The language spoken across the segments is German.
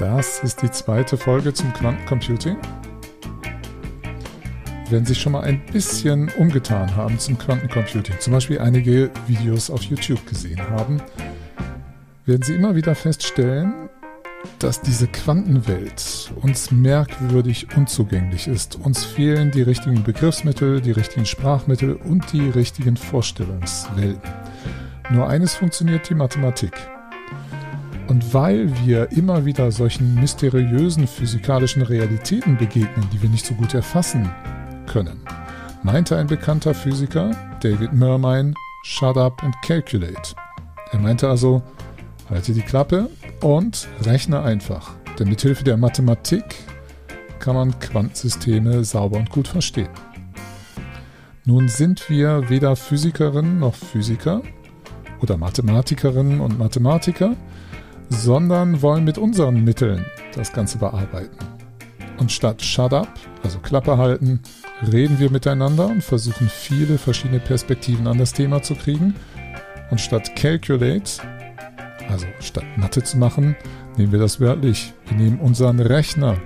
Das ist die zweite Folge zum Quantencomputing. Wenn Sie schon mal ein bisschen umgetan haben zum Quantencomputing, zum Beispiel einige Videos auf YouTube gesehen haben, werden Sie immer wieder feststellen, dass diese Quantenwelt uns merkwürdig unzugänglich ist. Uns fehlen die richtigen Begriffsmittel, die richtigen Sprachmittel und die richtigen Vorstellungswelten. Nur eines funktioniert die Mathematik. Und weil wir immer wieder solchen mysteriösen physikalischen Realitäten begegnen, die wir nicht so gut erfassen können, meinte ein bekannter Physiker, David Mermine, shut up and calculate. Er meinte also, halte die Klappe und rechne einfach. Denn mit Hilfe der Mathematik kann man Quantensysteme sauber und gut verstehen. Nun sind wir weder Physikerinnen noch Physiker oder Mathematikerinnen und Mathematiker, sondern wollen mit unseren Mitteln das Ganze bearbeiten. Und statt Shut up, also Klappe halten, reden wir miteinander und versuchen viele verschiedene Perspektiven an das Thema zu kriegen. Und statt Calculate also statt Mathe zu machen, nehmen wir das wörtlich. Wir nehmen unseren Rechner.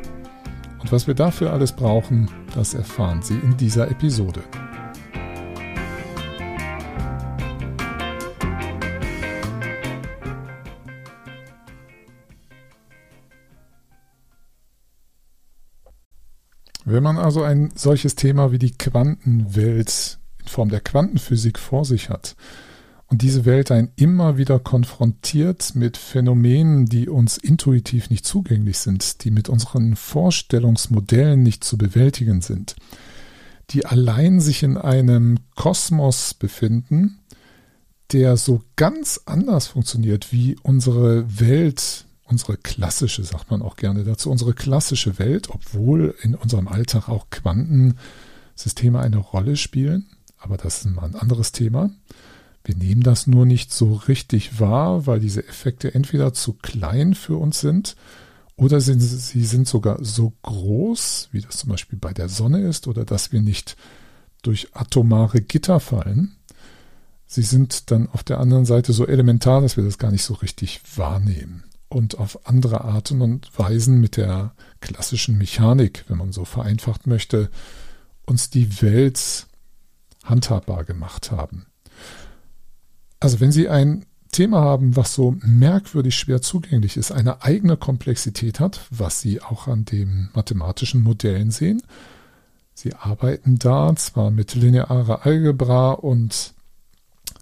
Und was wir dafür alles brauchen, das erfahren Sie in dieser Episode. Wenn man also ein solches Thema wie die Quantenwelt in Form der Quantenphysik vor sich hat, und diese Welt einen immer wieder konfrontiert mit Phänomenen, die uns intuitiv nicht zugänglich sind, die mit unseren Vorstellungsmodellen nicht zu bewältigen sind, die allein sich in einem Kosmos befinden, der so ganz anders funktioniert wie unsere Welt, unsere klassische, sagt man auch gerne dazu, unsere klassische Welt, obwohl in unserem Alltag auch Quantensysteme eine Rolle spielen, aber das ist mal ein anderes Thema. Wir nehmen das nur nicht so richtig wahr, weil diese Effekte entweder zu klein für uns sind oder sind, sie sind sogar so groß, wie das zum Beispiel bei der Sonne ist, oder dass wir nicht durch atomare Gitter fallen. Sie sind dann auf der anderen Seite so elementar, dass wir das gar nicht so richtig wahrnehmen und auf andere Arten und Weisen mit der klassischen Mechanik, wenn man so vereinfacht möchte, uns die Welt handhabbar gemacht haben. Also wenn Sie ein Thema haben, was so merkwürdig schwer zugänglich ist, eine eigene Komplexität hat, was Sie auch an den mathematischen Modellen sehen. Sie arbeiten da zwar mit linearer Algebra und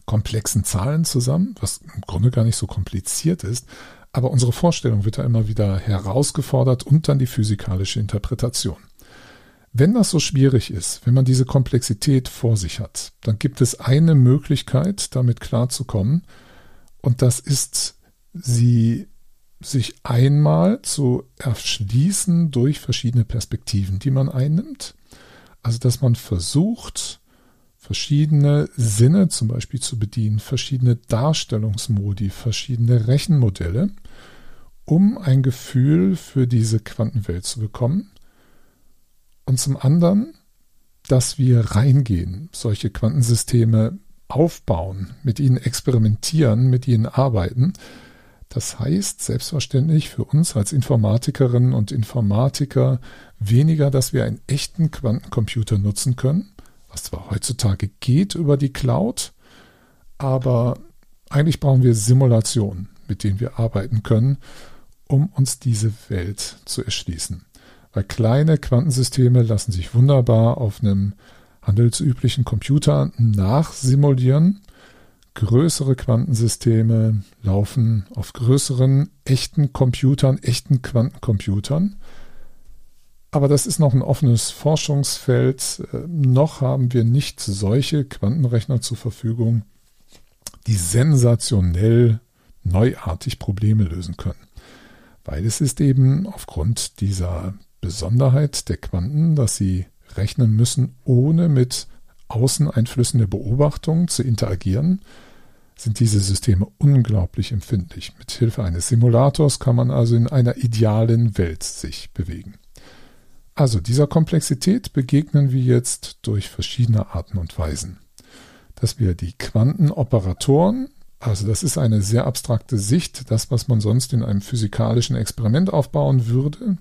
komplexen Zahlen zusammen, was im Grunde gar nicht so kompliziert ist, aber unsere Vorstellung wird da immer wieder herausgefordert und dann die physikalische Interpretation. Wenn das so schwierig ist, wenn man diese Komplexität vor sich hat, dann gibt es eine Möglichkeit, damit klarzukommen, und das ist, sie sich einmal zu erschließen durch verschiedene Perspektiven, die man einnimmt. Also, dass man versucht, verschiedene Sinne zum Beispiel zu bedienen, verschiedene Darstellungsmodi, verschiedene Rechenmodelle, um ein Gefühl für diese Quantenwelt zu bekommen und zum anderen, dass wir reingehen, solche Quantensysteme aufbauen, mit ihnen experimentieren, mit ihnen arbeiten. Das heißt selbstverständlich für uns als Informatikerinnen und Informatiker weniger, dass wir einen echten Quantencomputer nutzen können, was zwar heutzutage geht über die Cloud, aber eigentlich brauchen wir Simulationen, mit denen wir arbeiten können, um uns diese Welt zu erschließen. Weil kleine Quantensysteme lassen sich wunderbar auf einem handelsüblichen Computer nachsimulieren. Größere Quantensysteme laufen auf größeren, echten Computern, echten Quantencomputern. Aber das ist noch ein offenes Forschungsfeld. Äh, noch haben wir nicht solche Quantenrechner zur Verfügung, die sensationell neuartig Probleme lösen können. Weil es ist eben aufgrund dieser Besonderheit der Quanten, dass sie rechnen müssen, ohne mit Außeneinflüssen der Beobachtung zu interagieren, sind diese Systeme unglaublich empfindlich. Mit Hilfe eines Simulators kann man also in einer idealen Welt sich bewegen. Also dieser Komplexität begegnen wir jetzt durch verschiedene Arten und Weisen. Dass wir die Quantenoperatoren, Also das ist eine sehr abstrakte Sicht, das, was man sonst in einem physikalischen Experiment aufbauen würde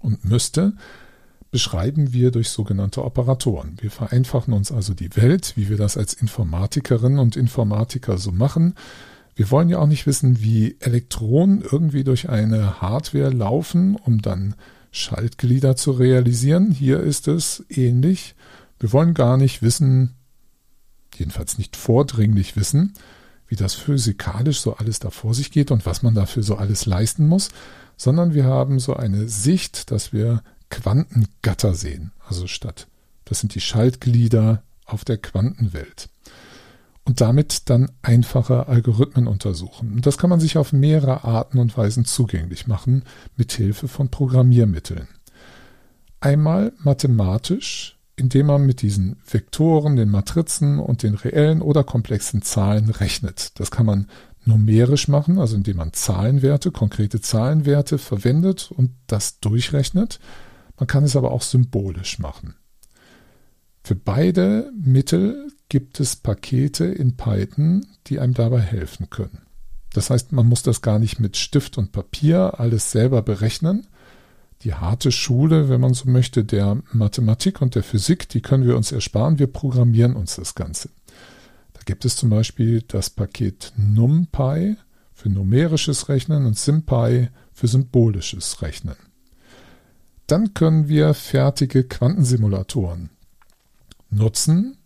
und müsste, beschreiben wir durch sogenannte Operatoren. Wir vereinfachen uns also die Welt, wie wir das als Informatikerinnen und Informatiker so machen. Wir wollen ja auch nicht wissen, wie Elektronen irgendwie durch eine Hardware laufen, um dann Schaltglieder zu realisieren. Hier ist es ähnlich. Wir wollen gar nicht wissen, jedenfalls nicht vordringlich wissen, wie das physikalisch so alles da vor sich geht und was man dafür so alles leisten muss, sondern wir haben so eine Sicht, dass wir Quantengatter sehen. Also statt, das sind die Schaltglieder auf der Quantenwelt. Und damit dann einfache Algorithmen untersuchen. Und das kann man sich auf mehrere Arten und Weisen zugänglich machen, mit Hilfe von Programmiermitteln. Einmal mathematisch, indem man mit diesen Vektoren, den Matrizen und den reellen oder komplexen Zahlen rechnet. Das kann man numerisch machen, also indem man Zahlenwerte, konkrete Zahlenwerte verwendet und das durchrechnet. Man kann es aber auch symbolisch machen. Für beide Mittel gibt es Pakete in Python, die einem dabei helfen können. Das heißt, man muss das gar nicht mit Stift und Papier alles selber berechnen, die harte Schule, wenn man so möchte, der Mathematik und der Physik, die können wir uns ersparen. Wir programmieren uns das Ganze. Da gibt es zum Beispiel das Paket NumPy für numerisches Rechnen und SymPy für symbolisches Rechnen. Dann können wir fertige Quantensimulatoren nutzen.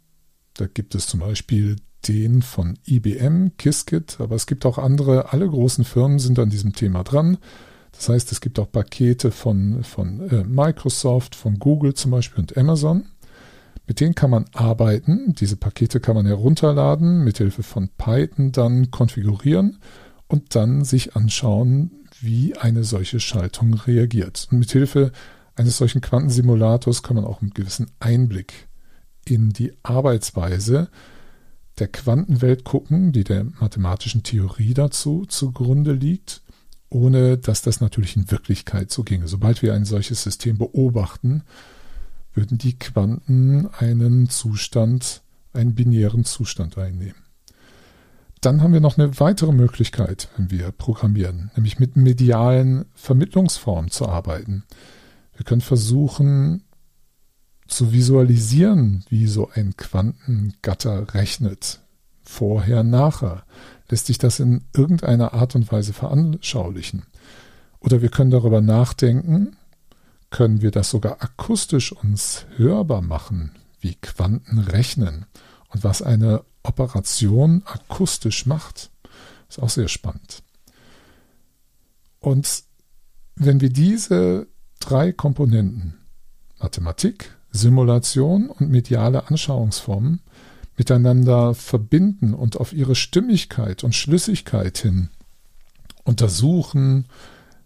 Da gibt es zum Beispiel den von IBM, Qiskit, aber es gibt auch andere. Alle großen Firmen sind an diesem Thema dran. Das heißt, es gibt auch Pakete von, von äh, Microsoft, von Google zum Beispiel und Amazon. Mit denen kann man arbeiten. Diese Pakete kann man herunterladen, mithilfe von Python dann konfigurieren und dann sich anschauen, wie eine solche Schaltung reagiert. Und mithilfe eines solchen Quantensimulators kann man auch einen gewissen Einblick in die Arbeitsweise der Quantenwelt gucken, die der mathematischen Theorie dazu zugrunde liegt ohne dass das natürlich in Wirklichkeit so ginge. Sobald wir ein solches System beobachten, würden die Quanten einen Zustand, einen binären Zustand einnehmen. Dann haben wir noch eine weitere Möglichkeit, wenn wir programmieren, nämlich mit medialen Vermittlungsformen zu arbeiten. Wir können versuchen zu visualisieren, wie so ein Quantengatter rechnet. Vorher, nachher. Lässt sich das in irgendeiner Art und Weise veranschaulichen? Oder wir können darüber nachdenken, können wir das sogar akustisch uns hörbar machen, wie Quanten rechnen und was eine Operation akustisch macht. Ist auch sehr spannend. Und wenn wir diese drei Komponenten, Mathematik, Simulation und mediale Anschauungsformen, miteinander verbinden und auf ihre Stimmigkeit und Schlüssigkeit hin untersuchen,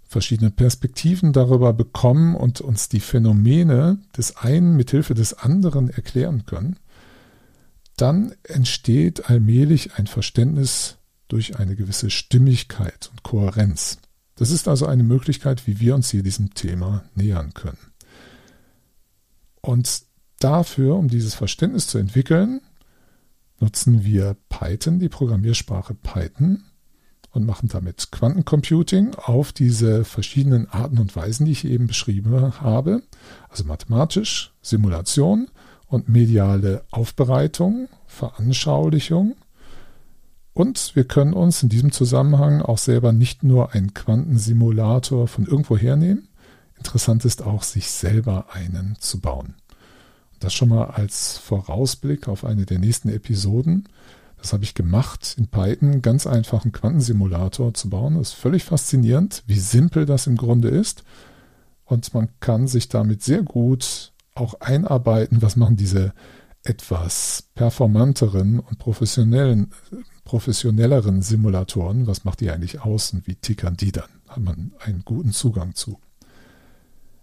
verschiedene Perspektiven darüber bekommen und uns die Phänomene des einen mithilfe des anderen erklären können, dann entsteht allmählich ein Verständnis durch eine gewisse Stimmigkeit und Kohärenz. Das ist also eine Möglichkeit, wie wir uns hier diesem Thema nähern können. Und dafür, um dieses Verständnis zu entwickeln, nutzen wir Python, die Programmiersprache Python und machen damit Quantencomputing auf diese verschiedenen Arten und Weisen, die ich eben beschrieben habe, also mathematisch, Simulation und mediale Aufbereitung, Veranschaulichung. Und wir können uns in diesem Zusammenhang auch selber nicht nur einen Quantensimulator von irgendwo hernehmen. Interessant ist auch, sich selber einen zu bauen. Das schon mal als Vorausblick auf eine der nächsten Episoden. Das habe ich gemacht, in Python ganz einfachen Quantensimulator zu bauen. Das ist völlig faszinierend, wie simpel das im Grunde ist. Und man kann sich damit sehr gut auch einarbeiten, was machen diese etwas performanteren und professionellen, professionelleren Simulatoren, was macht die eigentlich aus und wie tickern die dann? Hat man einen guten Zugang zu.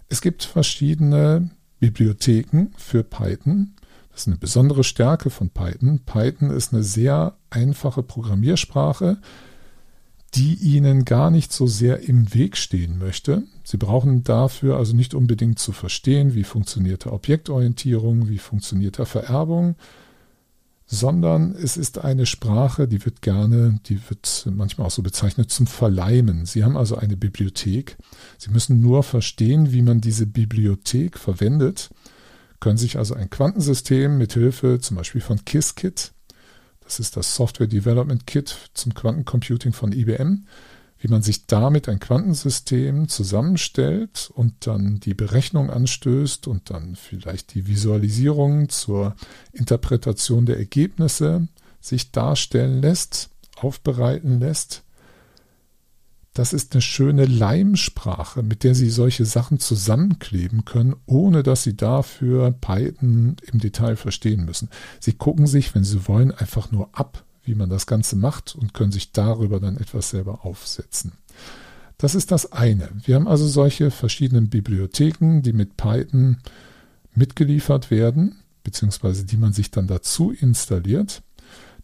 Es gibt verschiedene Bibliotheken für Python. Das ist eine besondere Stärke von Python. Python ist eine sehr einfache Programmiersprache, die Ihnen gar nicht so sehr im Weg stehen möchte. Sie brauchen dafür also nicht unbedingt zu verstehen, wie funktioniert Objektorientierung, wie funktioniert Vererbung, sondern es ist eine Sprache, die wird gerne, die wird manchmal auch so bezeichnet, zum Verleimen. Sie haben also eine Bibliothek. Sie müssen nur verstehen, wie man diese Bibliothek verwendet, können sich also ein Quantensystem mit Hilfe zum Beispiel von Qiskit, das ist das Software Development Kit zum Quantencomputing von IBM, wie man sich damit ein Quantensystem zusammenstellt und dann die Berechnung anstößt und dann vielleicht die Visualisierung zur Interpretation der Ergebnisse sich darstellen lässt, aufbereiten lässt. Das ist eine schöne Leimsprache, mit der Sie solche Sachen zusammenkleben können, ohne dass Sie dafür Python im Detail verstehen müssen. Sie gucken sich, wenn Sie wollen, einfach nur ab, wie man das Ganze macht und können sich darüber dann etwas selber aufsetzen. Das ist das eine. Wir haben also solche verschiedenen Bibliotheken, die mit Python mitgeliefert werden, beziehungsweise die man sich dann dazu installiert.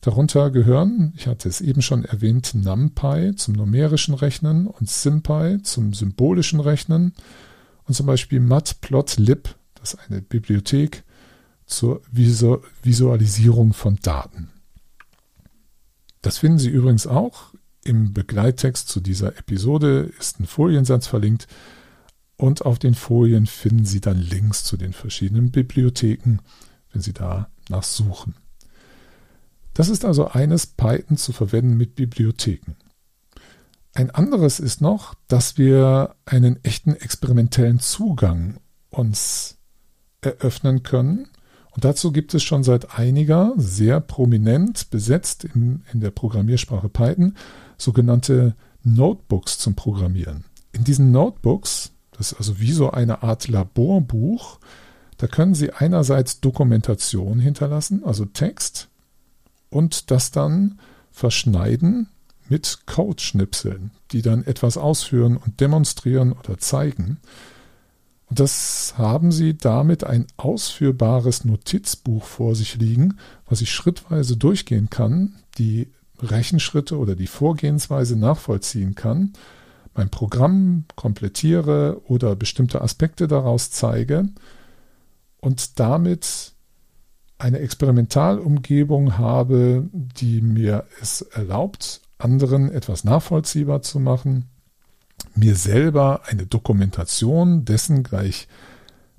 Darunter gehören, ich hatte es eben schon erwähnt, NumPy zum numerischen Rechnen und SymPy zum symbolischen Rechnen und zum Beispiel Matplotlib, das ist eine Bibliothek zur Visualisierung von Daten. Das finden Sie übrigens auch im Begleittext zu dieser Episode, ist ein Foliensatz verlinkt und auf den Folien finden Sie dann Links zu den verschiedenen Bibliotheken, wenn Sie da nachsuchen. Das ist also eines, Python zu verwenden mit Bibliotheken. Ein anderes ist noch, dass wir einen echten experimentellen Zugang uns eröffnen können und dazu gibt es schon seit einiger, sehr prominent besetzt in, in der Programmiersprache Python, sogenannte Notebooks zum Programmieren. In diesen Notebooks, das ist also wie so eine Art Laborbuch, da können Sie einerseits Dokumentation hinterlassen, also Text, und das dann verschneiden mit Code-Schnipseln, die dann etwas ausführen und demonstrieren oder zeigen. Und das haben Sie damit ein ausführbares Notizbuch vor sich liegen, was ich schrittweise durchgehen kann, die Rechenschritte oder die Vorgehensweise nachvollziehen kann, mein Programm komplettiere oder bestimmte Aspekte daraus zeige und damit eine Experimentalumgebung habe, die mir es erlaubt, anderen etwas nachvollziehbar zu machen mir selber eine Dokumentation dessen gleich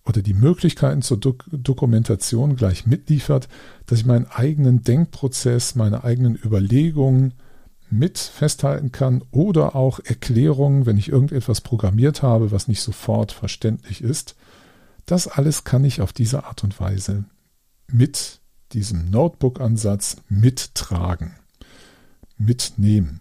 oder die Möglichkeiten zur Dok Dokumentation gleich mitliefert, dass ich meinen eigenen Denkprozess, meine eigenen Überlegungen mit festhalten kann oder auch Erklärungen, wenn ich irgendetwas programmiert habe, was nicht sofort verständlich ist. Das alles kann ich auf diese Art und Weise mit diesem Notebook-Ansatz mittragen, mitnehmen.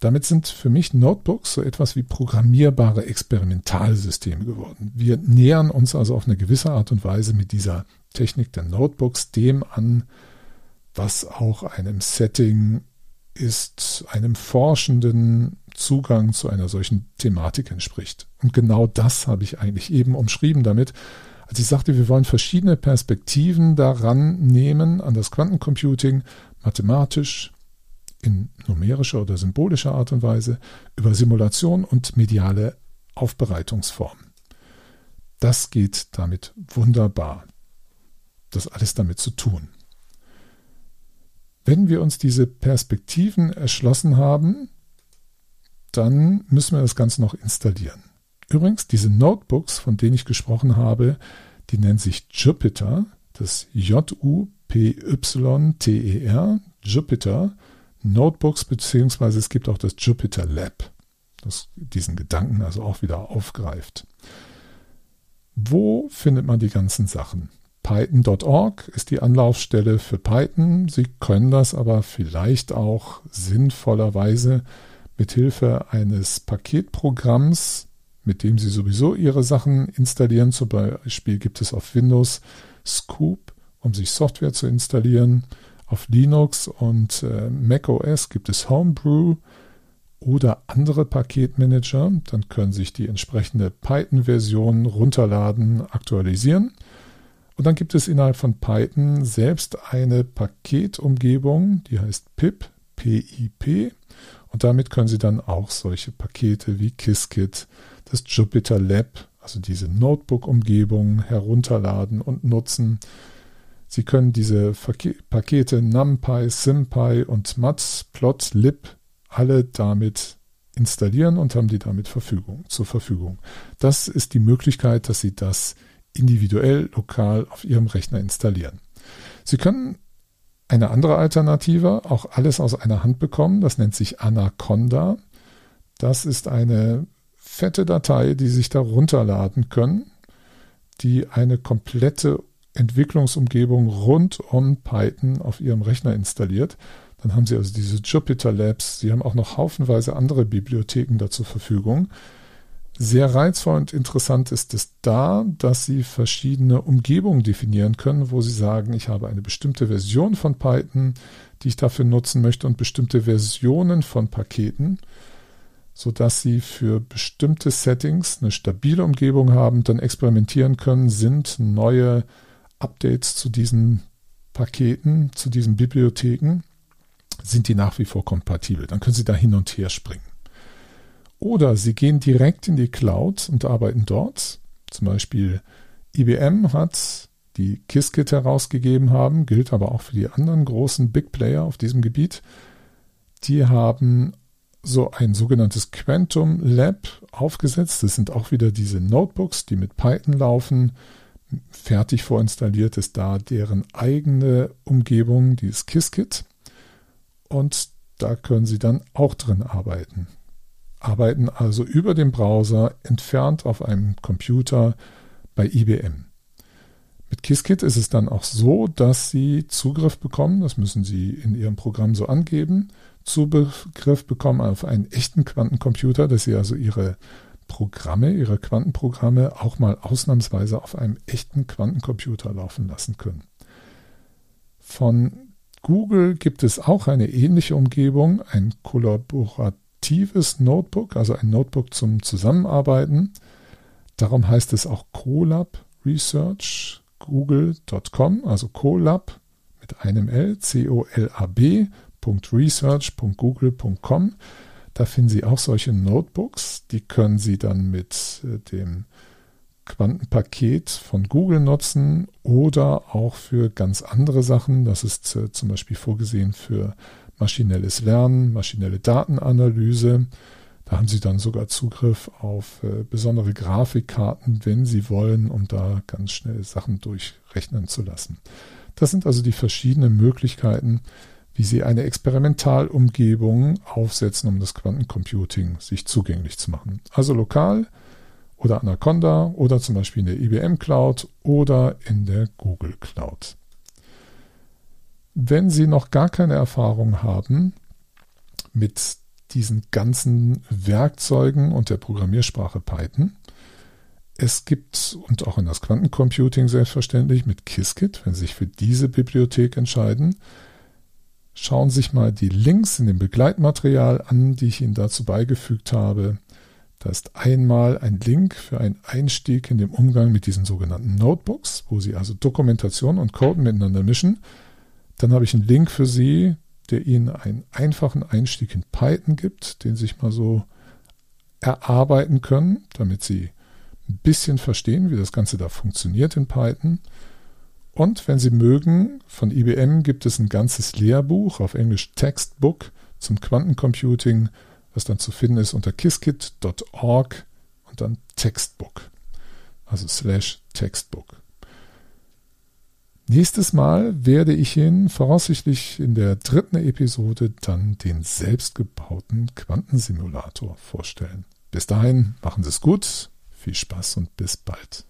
Damit sind für mich Notebooks so etwas wie programmierbare Experimentalsysteme geworden. Wir nähern uns also auf eine gewisse Art und Weise mit dieser Technik der Notebooks dem an, was auch einem Setting ist, einem forschenden Zugang zu einer solchen Thematik entspricht. Und genau das habe ich eigentlich eben umschrieben damit, als ich sagte, wir wollen verschiedene Perspektiven daran nehmen an das Quantencomputing, mathematisch, in numerischer oder symbolischer Art und Weise über Simulation und mediale Aufbereitungsformen. Das geht damit wunderbar. Das alles damit zu tun. Wenn wir uns diese Perspektiven erschlossen haben, dann müssen wir das Ganze noch installieren. Übrigens, diese Notebooks, von denen ich gesprochen habe, die nennen sich Jupyter, das J-U-P-Y-T-E-R, Jupyter. Notebooks, beziehungsweise es gibt auch das Jupyter Lab, das diesen Gedanken also auch wieder aufgreift. Wo findet man die ganzen Sachen? Python.org ist die Anlaufstelle für Python. Sie können das aber vielleicht auch sinnvollerweise mit Hilfe eines Paketprogramms, mit dem Sie sowieso Ihre Sachen installieren. Zum Beispiel gibt es auf Windows Scoop, um sich Software zu installieren. Auf Linux und äh, macOS gibt es Homebrew oder andere Paketmanager. Dann können sich die entsprechende Python-Version runterladen, aktualisieren. Und dann gibt es innerhalb von Python selbst eine Paketumgebung, die heißt pip, PIP. Und damit können Sie dann auch solche Pakete wie Qiskit, das Jupyter Lab, also diese Notebook-Umgebung herunterladen und nutzen. Sie können diese Pakete NumPy, SymPy und Matplotlib alle damit installieren und haben die damit Verfügung, zur Verfügung. Das ist die Möglichkeit, dass Sie das individuell lokal auf Ihrem Rechner installieren. Sie können eine andere Alternative auch alles aus einer Hand bekommen. Das nennt sich Anaconda. Das ist eine fette Datei, die Sie sich da runterladen können, die eine komplette Entwicklungsumgebung rund um Python auf Ihrem Rechner installiert. Dann haben Sie also diese Jupyter Labs. Sie haben auch noch haufenweise andere Bibliotheken da zur Verfügung. Sehr reizvoll und interessant ist es da, dass Sie verschiedene Umgebungen definieren können, wo Sie sagen, ich habe eine bestimmte Version von Python, die ich dafür nutzen möchte und bestimmte Versionen von Paketen, sodass Sie für bestimmte Settings eine stabile Umgebung haben, dann experimentieren können, sind neue Updates zu diesen Paketen, zu diesen Bibliotheken, sind die nach wie vor kompatibel. Dann können Sie da hin und her springen. Oder Sie gehen direkt in die Cloud und arbeiten dort. Zum Beispiel IBM hat die Qiskit herausgegeben haben, gilt aber auch für die anderen großen Big Player auf diesem Gebiet. Die haben so ein sogenanntes Quantum Lab aufgesetzt. Das sind auch wieder diese Notebooks, die mit Python laufen fertig vorinstalliert ist da deren eigene Umgebung, dieses Qiskit. Und da können Sie dann auch drin arbeiten. Arbeiten also über den Browser entfernt auf einem Computer bei IBM. Mit Qiskit ist es dann auch so, dass Sie Zugriff bekommen, das müssen Sie in Ihrem Programm so angeben, Zugriff bekommen auf einen echten Quantencomputer, dass Sie also Ihre Programme, ihre Quantenprogramme auch mal ausnahmsweise auf einem echten Quantencomputer laufen lassen können. Von Google gibt es auch eine ähnliche Umgebung, ein kollaboratives Notebook, also ein Notebook zum Zusammenarbeiten. Darum heißt es auch Colab Research, google.com, also Colab mit einem L, C-O-L-A-B, .research.google.com. Da finden Sie auch solche Notebooks. Die können Sie dann mit äh, dem Quantenpaket von Google nutzen oder auch für ganz andere Sachen. Das ist äh, zum Beispiel vorgesehen für maschinelles Lernen, maschinelle Datenanalyse. Da haben Sie dann sogar Zugriff auf äh, besondere Grafikkarten, wenn Sie wollen, um da ganz schnell Sachen durchrechnen zu lassen. Das sind also die verschiedenen Möglichkeiten, wie sie eine Experimentalumgebung aufsetzen, um das Quantencomputing sich zugänglich zu machen. Also lokal oder Anaconda oder zum Beispiel in der IBM Cloud oder in der Google Cloud. Wenn Sie noch gar keine Erfahrung haben mit diesen ganzen Werkzeugen und der Programmiersprache Python, es gibt, und auch in das Quantencomputing selbstverständlich, mit Qiskit, wenn Sie sich für diese Bibliothek entscheiden, Schauen Sie sich mal die Links in dem Begleitmaterial an, die ich Ihnen dazu beigefügt habe. Da ist einmal ein Link für einen Einstieg in den Umgang mit diesen sogenannten Notebooks, wo Sie also Dokumentation und Code miteinander mischen. Dann habe ich einen Link für Sie, der Ihnen einen einfachen Einstieg in Python gibt, den Sie sich mal so erarbeiten können, damit Sie ein bisschen verstehen, wie das Ganze da funktioniert in Python. Und wenn Sie mögen, von IBM gibt es ein ganzes Lehrbuch auf Englisch Textbook zum Quantencomputing, was dann zu finden ist unter kiskit.org und dann Textbook, also slash Textbook. Nächstes Mal werde ich Ihnen voraussichtlich in der dritten Episode dann den selbstgebauten Quantensimulator vorstellen. Bis dahin, machen Sie es gut, viel Spaß und bis bald.